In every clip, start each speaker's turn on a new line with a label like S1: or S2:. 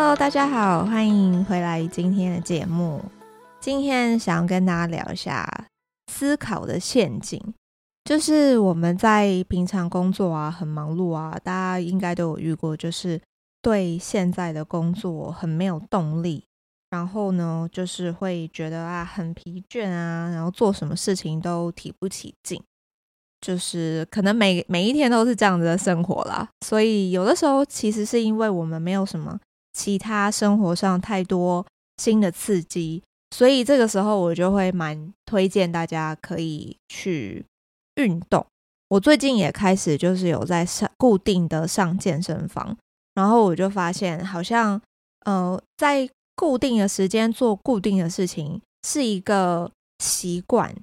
S1: Hello，大家好，欢迎回来今天的节目。今天想要跟大家聊一下思考的陷阱，就是我们在平常工作啊，很忙碌啊，大家应该都有遇过，就是对现在的工作很没有动力，然后呢，就是会觉得啊很疲倦啊，然后做什么事情都提不起劲，就是可能每每一天都是这样子的生活啦。所以有的时候其实是因为我们没有什么。其他生活上太多新的刺激，所以这个时候我就会蛮推荐大家可以去运动。我最近也开始就是有在上固定的上健身房，然后我就发现好像呃在固定的时间做固定的事情是一个习惯。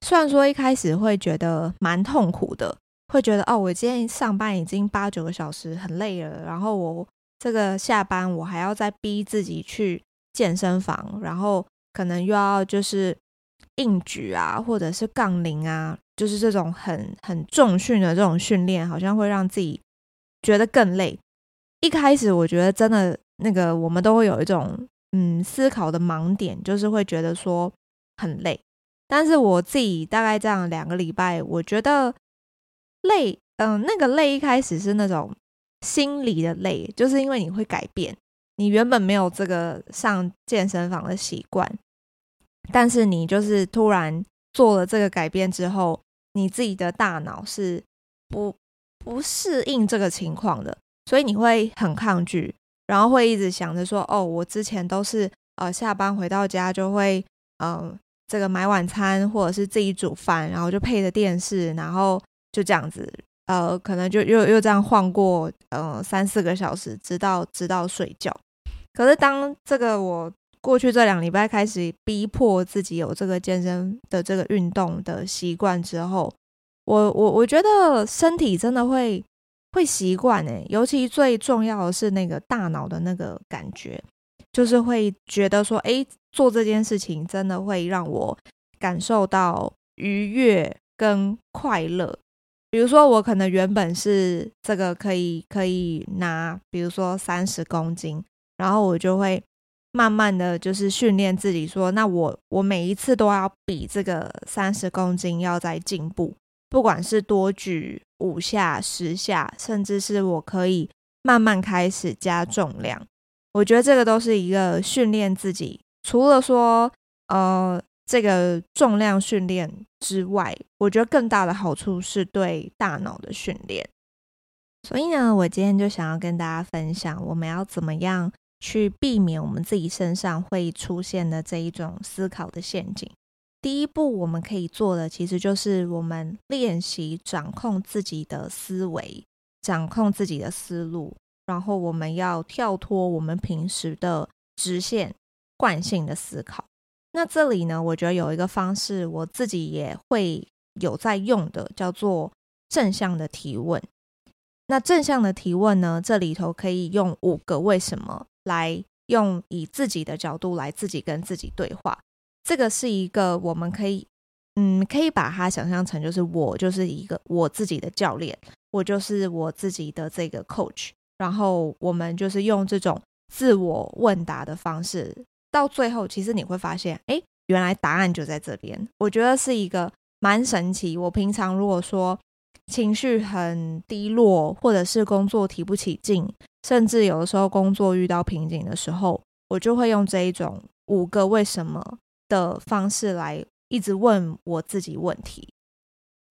S1: 虽然说一开始会觉得蛮痛苦的，会觉得哦，我今天上班已经八九个小时，很累了，然后我。这个下班我还要再逼自己去健身房，然后可能又要就是硬举啊，或者是杠铃啊，就是这种很很重训的这种训练，好像会让自己觉得更累。一开始我觉得真的那个我们都会有一种嗯思考的盲点，就是会觉得说很累。但是我自己大概这样两个礼拜，我觉得累，嗯，那个累一开始是那种。心理的累，就是因为你会改变，你原本没有这个上健身房的习惯，但是你就是突然做了这个改变之后，你自己的大脑是不不适应这个情况的，所以你会很抗拒，然后会一直想着说，哦，我之前都是呃下班回到家就会嗯、呃、这个买晚餐或者是自己煮饭，然后就配着电视，然后就这样子。呃，可能就又又这样晃过，呃，三四个小时，直到直到睡觉。可是当这个我过去这两礼拜开始逼迫自己有这个健身的这个运动的习惯之后，我我我觉得身体真的会会习惯诶，尤其最重要的是那个大脑的那个感觉，就是会觉得说，诶，做这件事情真的会让我感受到愉悦跟快乐。比如说，我可能原本是这个可以可以拿，比如说三十公斤，然后我就会慢慢的就是训练自己说，那我我每一次都要比这个三十公斤要再进步，不管是多举五下、十下，甚至是我可以慢慢开始加重量，我觉得这个都是一个训练自己，除了说呃。这个重量训练之外，我觉得更大的好处是对大脑的训练。所以呢，我今天就想要跟大家分享，我们要怎么样去避免我们自己身上会出现的这一种思考的陷阱。第一步，我们可以做的其实就是我们练习掌控自己的思维，掌控自己的思路，然后我们要跳脱我们平时的直线惯性的思考。那这里呢，我觉得有一个方式，我自己也会有在用的，叫做正向的提问。那正向的提问呢，这里头可以用五个为什么来用，以自己的角度来自己跟自己对话。这个是一个我们可以，嗯，可以把它想象成就是我就是一个我自己的教练，我就是我自己的这个 coach，然后我们就是用这种自我问答的方式。到最后，其实你会发现，哎，原来答案就在这边。我觉得是一个蛮神奇。我平常如果说情绪很低落，或者是工作提不起劲，甚至有的时候工作遇到瓶颈的时候，我就会用这一种五个为什么的方式来一直问我自己问题。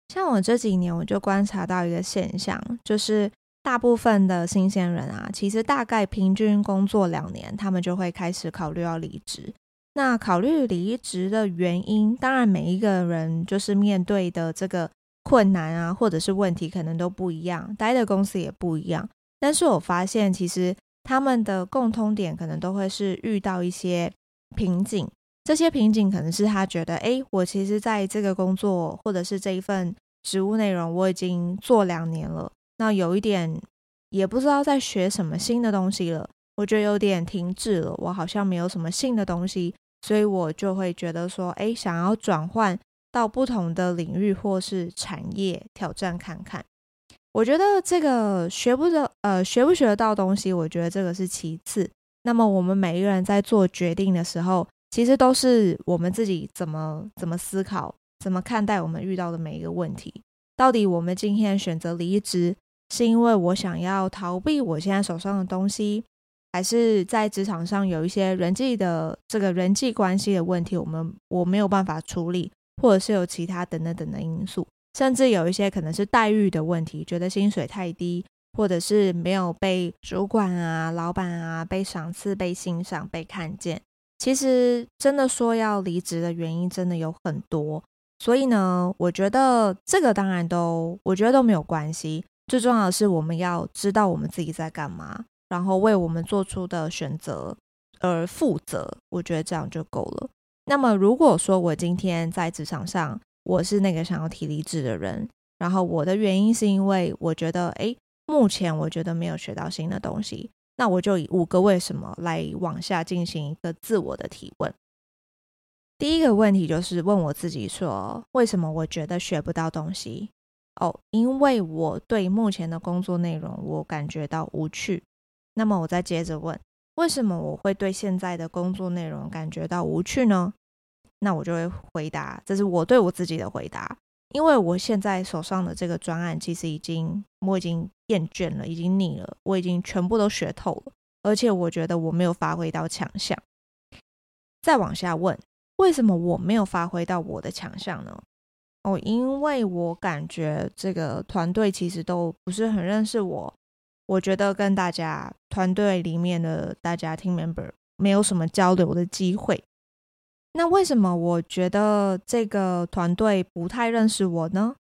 S1: 像我这几年，我就观察到一个现象，就是。大部分的新鲜人啊，其实大概平均工作两年，他们就会开始考虑要离职。那考虑离职的原因，当然每一个人就是面对的这个困难啊，或者是问题可能都不一样，待的公司也不一样。但是我发现，其实他们的共通点可能都会是遇到一些瓶颈。这些瓶颈可能是他觉得，诶，我其实在这个工作或者是这一份职务内容，我已经做两年了。那有一点也不知道在学什么新的东西了，我觉得有点停滞了。我好像没有什么新的东西，所以我就会觉得说，哎，想要转换到不同的领域或是产业挑战看看。我觉得这个学不得，呃，学不学得到东西，我觉得这个是其次。那么我们每一个人在做决定的时候，其实都是我们自己怎么怎么思考，怎么看待我们遇到的每一个问题。到底我们今天选择离职，是因为我想要逃避我现在手上的东西，还是在职场上有一些人际的这个人际关系的问题，我们我没有办法处理，或者是有其他等等等的因素，甚至有一些可能是待遇的问题，觉得薪水太低。或者是没有被主管啊、老板啊被赏赐、被欣赏、被看见。其实真的说要离职的原因真的有很多，所以呢，我觉得这个当然都，我觉得都没有关系。最重要的是我们要知道我们自己在干嘛，然后为我们做出的选择而负责。我觉得这样就够了。那么如果说我今天在职场上我是那个想要提离职的人，然后我的原因是因为我觉得，诶。目前我觉得没有学到新的东西，那我就以五个为什么来往下进行一个自我的提问。第一个问题就是问我自己说，为什么我觉得学不到东西？哦，因为我对目前的工作内容我感觉到无趣。那么我再接着问，为什么我会对现在的工作内容感觉到无趣呢？那我就会回答，这是我对我自己的回答。因为我现在手上的这个专案，其实已经我已经厌倦了，已经腻了，我已经全部都学透了，而且我觉得我没有发挥到强项。再往下问，为什么我没有发挥到我的强项呢？哦，因为我感觉这个团队其实都不是很认识我，我觉得跟大家团队里面的大家 team member 没有什么交流的机会。那为什么我觉得这个团队不太认识我呢？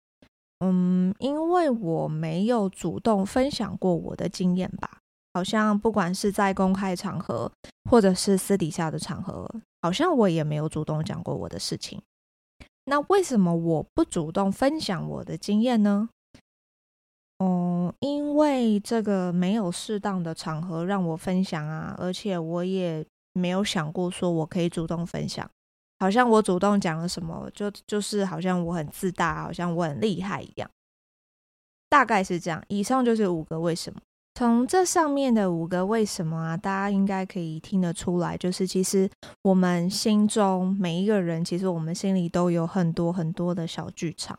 S1: 嗯，因为我没有主动分享过我的经验吧。好像不管是在公开场合，或者是私底下的场合，好像我也没有主动讲过我的事情。那为什么我不主动分享我的经验呢？嗯，因为这个没有适当的场合让我分享啊，而且我也没有想过说我可以主动分享。好像我主动讲了什么，就就是好像我很自大，好像我很厉害一样，大概是这样。以上就是五个为什么。从这上面的五个为什么啊，大家应该可以听得出来，就是其实我们心中每一个人，其实我们心里都有很多很多的小剧场。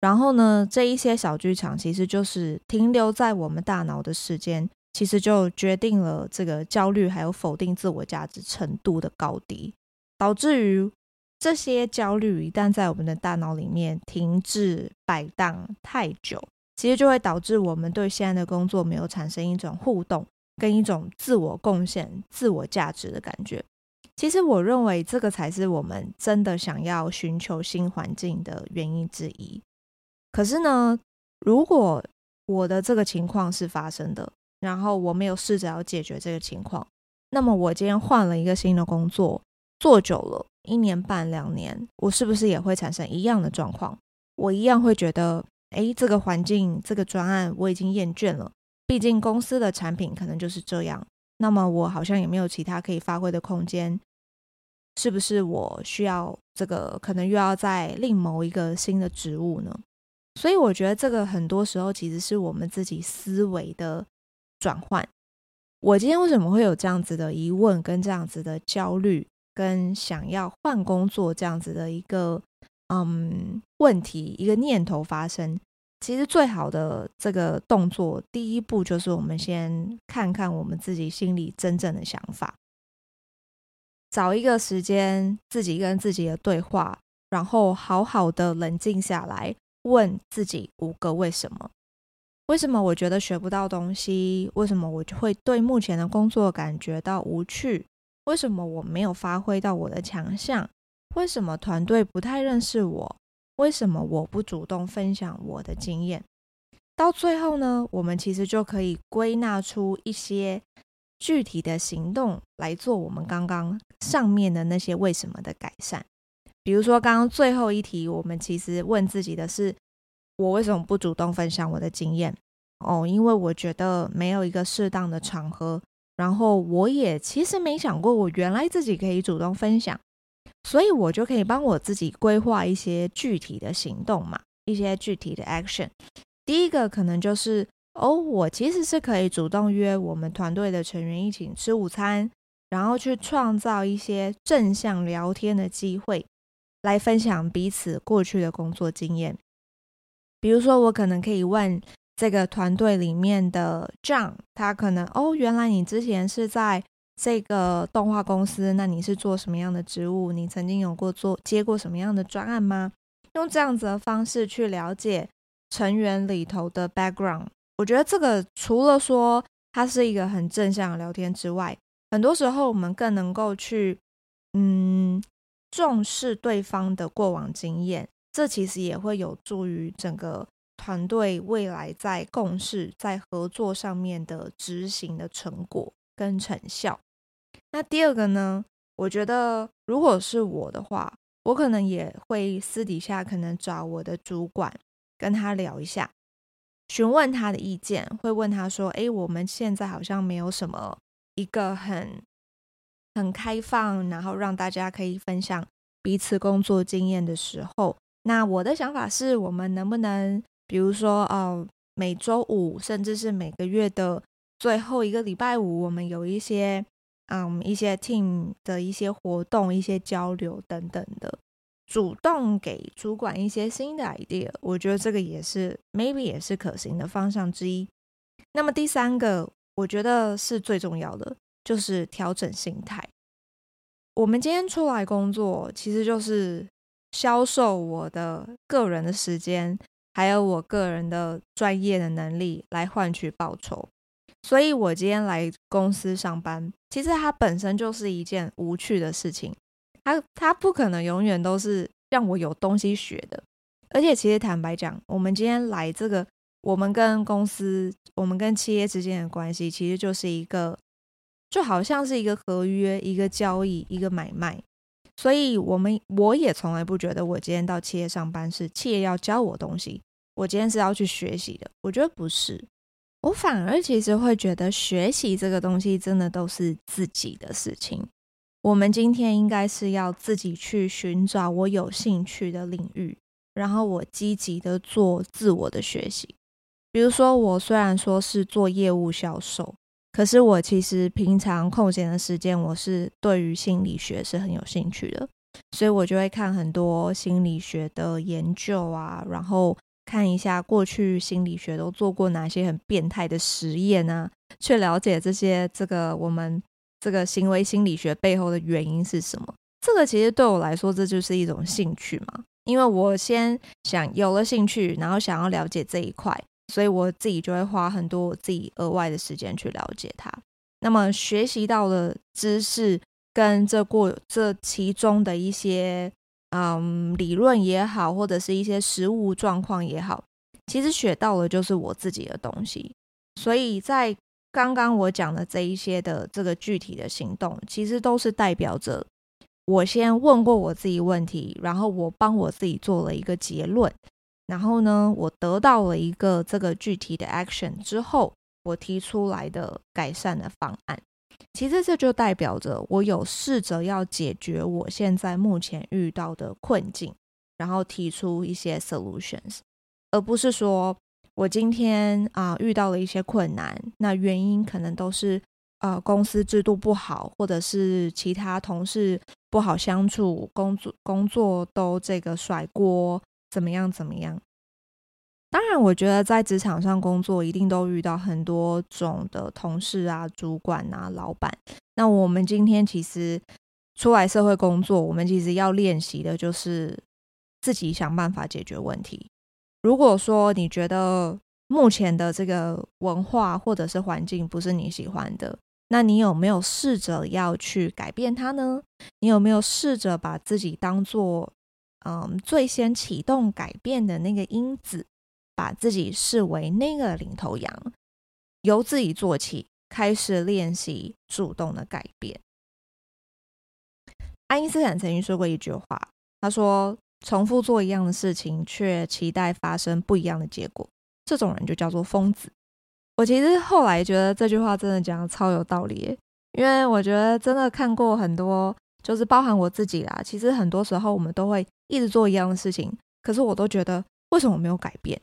S1: 然后呢，这一些小剧场其实就是停留在我们大脑的时间，其实就决定了这个焦虑还有否定自我价值程度的高低。导致于这些焦虑一旦在我们的大脑里面停滞摆荡太久，其实就会导致我们对现在的工作没有产生一种互动跟一种自我贡献、自我价值的感觉。其实我认为这个才是我们真的想要寻求新环境的原因之一。可是呢，如果我的这个情况是发生的，然后我没有试着要解决这个情况，那么我今天换了一个新的工作。做久了，一年半两年，我是不是也会产生一样的状况？我一样会觉得，诶，这个环境，这个专案，我已经厌倦了。毕竟公司的产品可能就是这样，那么我好像也没有其他可以发挥的空间。是不是我需要这个？可能又要再另谋一个新的职务呢？所以我觉得这个很多时候其实是我们自己思维的转换。我今天为什么会有这样子的疑问跟这样子的焦虑？跟想要换工作这样子的一个嗯问题，一个念头发生，其实最好的这个动作，第一步就是我们先看看我们自己心里真正的想法，找一个时间自己跟自己的对话，然后好好的冷静下来，问自己五个为什么？为什么我觉得学不到东西？为什么我就会对目前的工作感觉到无趣？为什么我没有发挥到我的强项？为什么团队不太认识我？为什么我不主动分享我的经验？到最后呢，我们其实就可以归纳出一些具体的行动来做我们刚刚上面的那些为什么的改善。比如说，刚刚最后一题，我们其实问自己的是：我为什么不主动分享我的经验？哦，因为我觉得没有一个适当的场合。然后我也其实没想过，我原来自己可以主动分享，所以我就可以帮我自己规划一些具体的行动嘛，一些具体的 action。第一个可能就是哦，我其实是可以主动约我们团队的成员一起吃午餐，然后去创造一些正向聊天的机会，来分享彼此过去的工作经验。比如说，我可能可以问这个团队里面的 John，他可能哦，原来你之前是在这个动画公司，那你是做什么样的职务？你曾经有过做接过什么样的专案吗？用这样子的方式去了解成员里头的 background。我觉得这个除了说它是一个很正向的聊天之外，很多时候我们更能够去嗯重视对方的过往经验，这其实也会有助于整个团队未来在共事、在合作上面的执行的成果跟成效。那第二个呢，我觉得如果是我的话，我可能也会私底下可能找我的主管跟他聊一下。询问他的意见，会问他说：“诶，我们现在好像没有什么一个很很开放，然后让大家可以分享彼此工作经验的时候。那我的想法是，我们能不能，比如说，哦，每周五，甚至是每个月的最后一个礼拜五，我们有一些，嗯，一些 team 的一些活动、一些交流等等的。”主动给主管一些新的 idea，我觉得这个也是 maybe 也是可行的方向之一。那么第三个，我觉得是最重要的，就是调整心态。我们今天出来工作，其实就是销售我的个人的时间，还有我个人的专业的能力来换取报酬。所以我今天来公司上班，其实它本身就是一件无趣的事情。它它不可能永远都是让我有东西学的，而且其实坦白讲，我们今天来这个，我们跟公司、我们跟企业之间的关系，其实就是一个，就好像是一个合约、一个交易、一个买卖。所以，我们我也从来不觉得我今天到企业上班是企业要教我东西，我今天是要去学习的。我觉得不是，我反而其实会觉得学习这个东西真的都是自己的事情。我们今天应该是要自己去寻找我有兴趣的领域，然后我积极的做自我的学习。比如说，我虽然说是做业务销售，可是我其实平常空闲的时间，我是对于心理学是很有兴趣的，所以我就会看很多心理学的研究啊，然后看一下过去心理学都做过哪些很变态的实验啊，去了解这些这个我们。这个行为心理学背后的原因是什么？这个其实对我来说，这就是一种兴趣嘛。因为我先想有了兴趣，然后想要了解这一块，所以我自己就会花很多我自己额外的时间去了解它。那么学习到的知识跟这过这其中的一些嗯理论也好，或者是一些实务状况也好，其实学到的就是我自己的东西。所以在刚刚我讲的这一些的这个具体的行动，其实都是代表着我先问过我自己问题，然后我帮我自己做了一个结论，然后呢，我得到了一个这个具体的 action 之后，我提出来的改善的方案。其实这就代表着我有试着要解决我现在目前遇到的困境，然后提出一些 solutions，而不是说。我今天啊、遇到了一些困难，那原因可能都是呃公司制度不好，或者是其他同事不好相处，工作工作都这个甩锅，怎么样怎么样？当然，我觉得在职场上工作一定都遇到很多种的同事啊、主管啊、老板。那我们今天其实出来社会工作，我们其实要练习的就是自己想办法解决问题。如果说你觉得目前的这个文化或者是环境不是你喜欢的，那你有没有试着要去改变它呢？你有没有试着把自己当做嗯最先启动改变的那个因子，把自己视为那个领头羊，由自己做起，开始练习主动的改变。爱因斯坦曾经说过一句话，他说。重复做一样的事情，却期待发生不一样的结果，这种人就叫做疯子。我其实后来觉得这句话真的讲得超有道理，因为我觉得真的看过很多，就是包含我自己啦。其实很多时候我们都会一直做一样的事情，可是我都觉得为什么没有改变？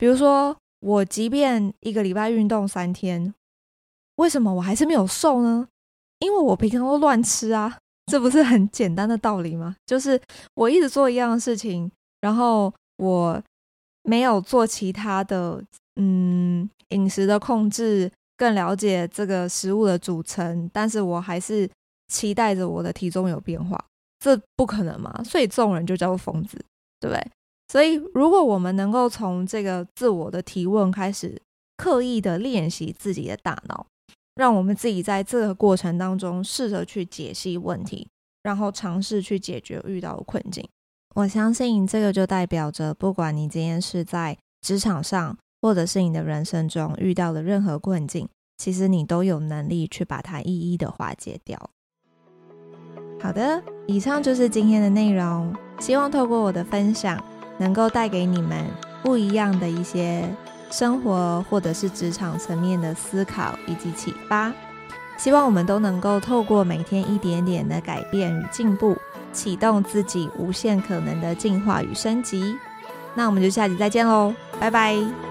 S1: 比如说我即便一个礼拜运动三天，为什么我还是没有瘦呢？因为我平常都乱吃啊，这不是很简单的道理吗？就是我一直做一样的事情，然后我没有做其他的，嗯，饮食的控制，更了解这个食物的组成，但是我还是期待着我的体重有变化，这不可能嘛？所以这种人就叫做疯子，对不对？所以如果我们能够从这个自我的提问开始，刻意的练习自己的大脑。让我们自己在这个过程当中试着去解析问题，然后尝试去解决遇到的困境。我相信这个就代表着，不管你今天是在职场上，或者是你的人生中遇到的任何困境，其实你都有能力去把它一一的化解掉。好的，以上就是今天的内容。希望透过我的分享，能够带给你们不一样的一些。生活或者是职场层面的思考以及启发，希望我们都能够透过每天一点点的改变与进步，启动自己无限可能的进化与升级。那我们就下集再见喽，拜拜。